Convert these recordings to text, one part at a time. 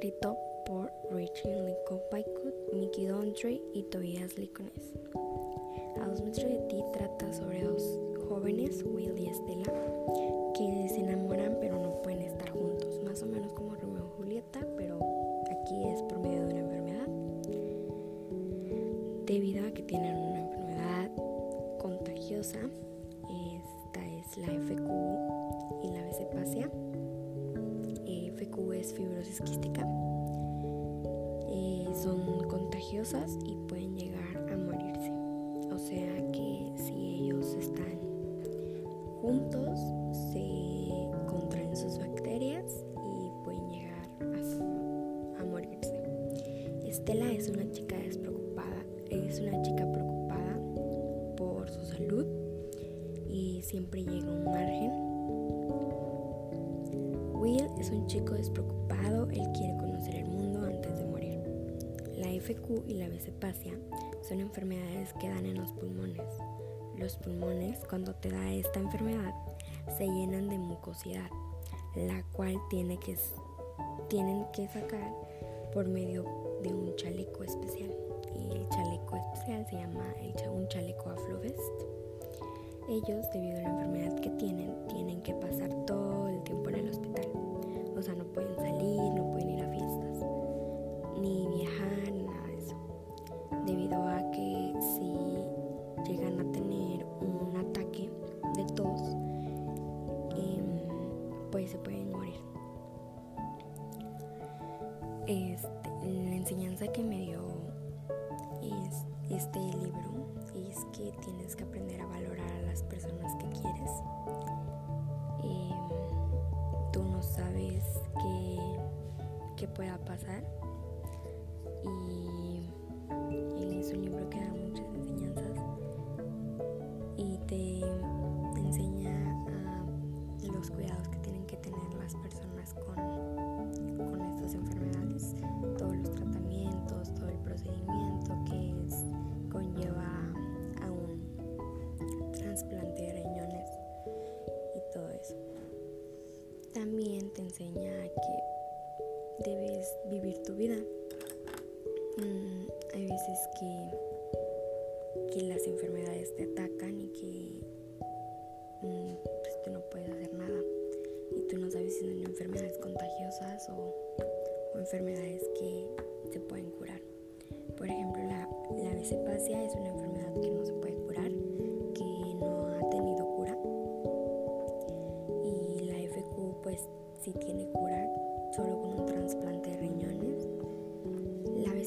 escrito por Rachel Lincoln Picot, Mickey Dondre y Tobias Licones. A dos metros de ti trata sobre dos jóvenes, Will y Estela, que se enamoran pero no pueden estar juntos, más o menos como Romeo y Julieta, pero aquí es por medio de una enfermedad. Debido a que tienen una enfermedad contagiosa, fibrosis quística. Eh, son contagiosas y pueden llegar a morirse. O sea que si ellos están juntos, se contraen sus bacterias y pueden llegar a, morirse. Estela es una chica despreocupada, es una chica preocupada por su salud y siempre llega un margen Will es un chico despreocupado, él quiere conocer el mundo antes de morir. La FQ y la vecepacia son enfermedades que dan en los pulmones. Los pulmones, cuando te da esta enfermedad, se llenan de mucosidad, la cual tiene que, tienen que sacar por medio de un chaleco especial. Y el chaleco especial se llama un chaleco Aflovest. Ellos, debido a la enfermedad que tienen, tienen que pasar todo el tiempo en el hospital. O sea, no pueden salir, no pueden ir a fiestas, ni viajar, ni nada de eso. Debido a que si llegan a tener un ataque de tos, em, pues se pueden morir. Este, la enseñanza que me dio es este libro es que tienes que aprender a valorar a las personas que quieres. Em, tú no sabes qué, qué pueda pasar trasplante de riñones y todo eso. También te enseña que debes vivir tu vida. Mm, hay veces que, que las enfermedades te atacan y que mm, pues tú no puedes hacer nada y tú no sabes si son enfermedades contagiosas o, enfermedades que se pueden curar. Por ejemplo, la, la es una enfermedad que no se puede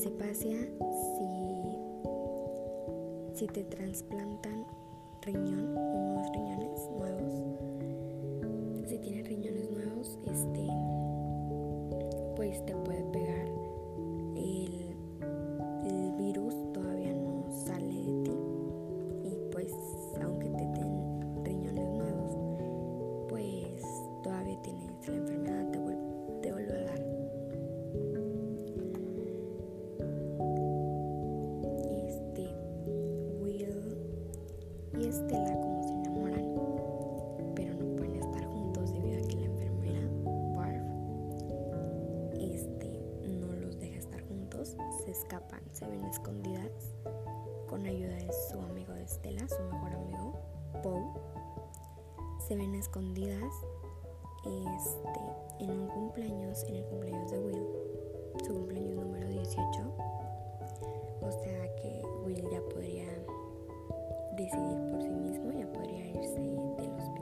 La vecepacia si, si te trasplantan riñón, unos riñones nuevos, si tienes riñones nuevos, este pues te puede pegar escondidas con ayuda de su amigo de Estela, su mejor amigo, Poe. Se ven escondidas este, en un cumpleaños, en el cumpleaños de Will, su cumpleaños número 18. O sea que Will ya podría decidir por sí mismo, ya podría irse del hospital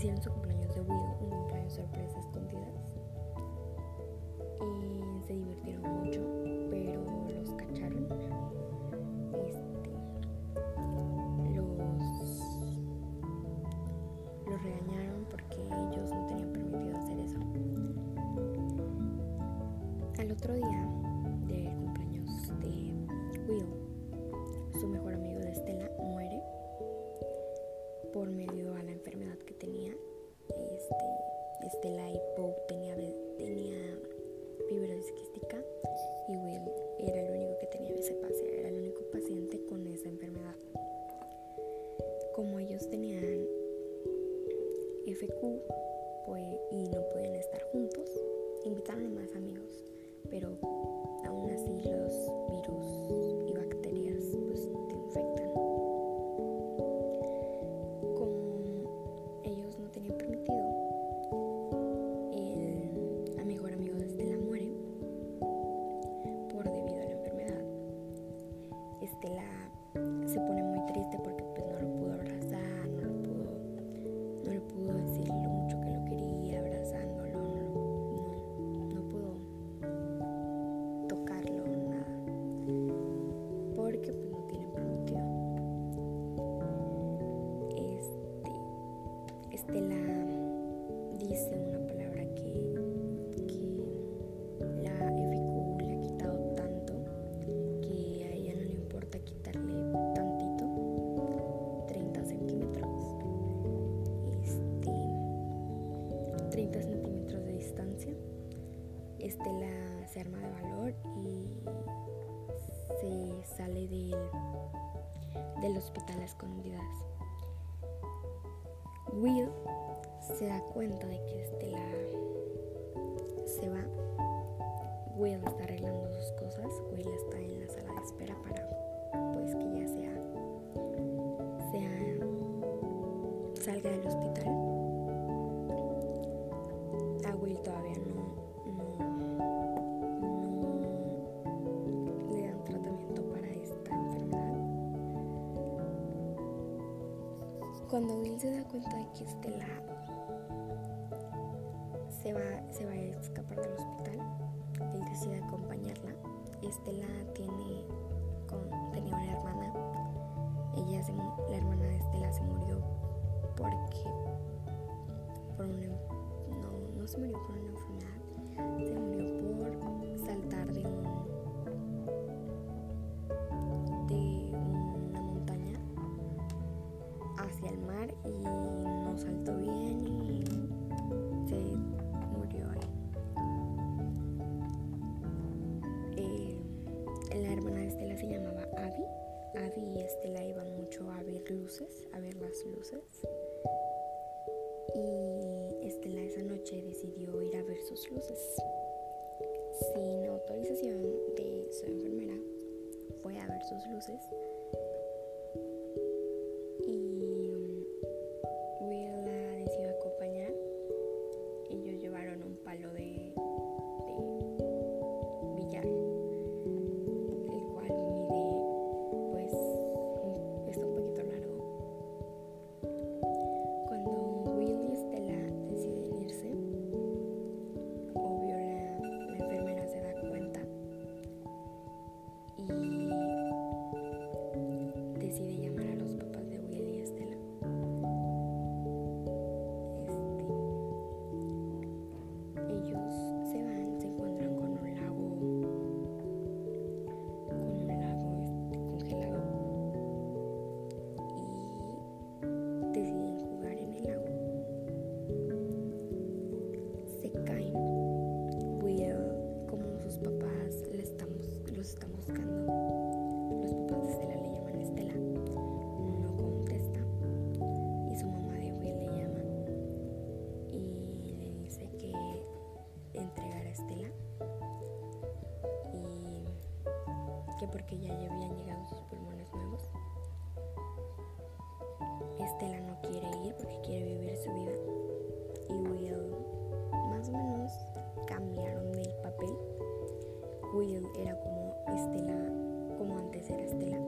hicieron su cumpleaños de Will, un cumpleaños sorpresa escondidas. Y se divirtieron mucho, pero los cacharon. Este, los, los regañaron porque ellos no tenían permitido hacer eso. Al otro día del cumpleaños de Will, se sale del, del hospital a escondidas. Will se da cuenta de que Estela se va. Will está arreglando sus cosas. Will está en la sala de espera para pues que ya sea, sea salga del hospital. Cuando Will se da cuenta de que Estela se va, se va a escapar del hospital, él decide acompañarla. Estela tiene tenía una hermana. Ella la hermana de Estela se murió porque por una, no, no se murió por una enfermedad, se murió por saltar de un a ver las luces. Y Estela esa noche decidió ir a ver sus luces. Sin autorización de su enfermera, fue a ver sus luces. que porque ya habían llegado sus pulmones nuevos. Estela no quiere ir porque quiere vivir su vida. Y Will más o menos cambiaron el papel. Will era como Estela, como antes era Estela.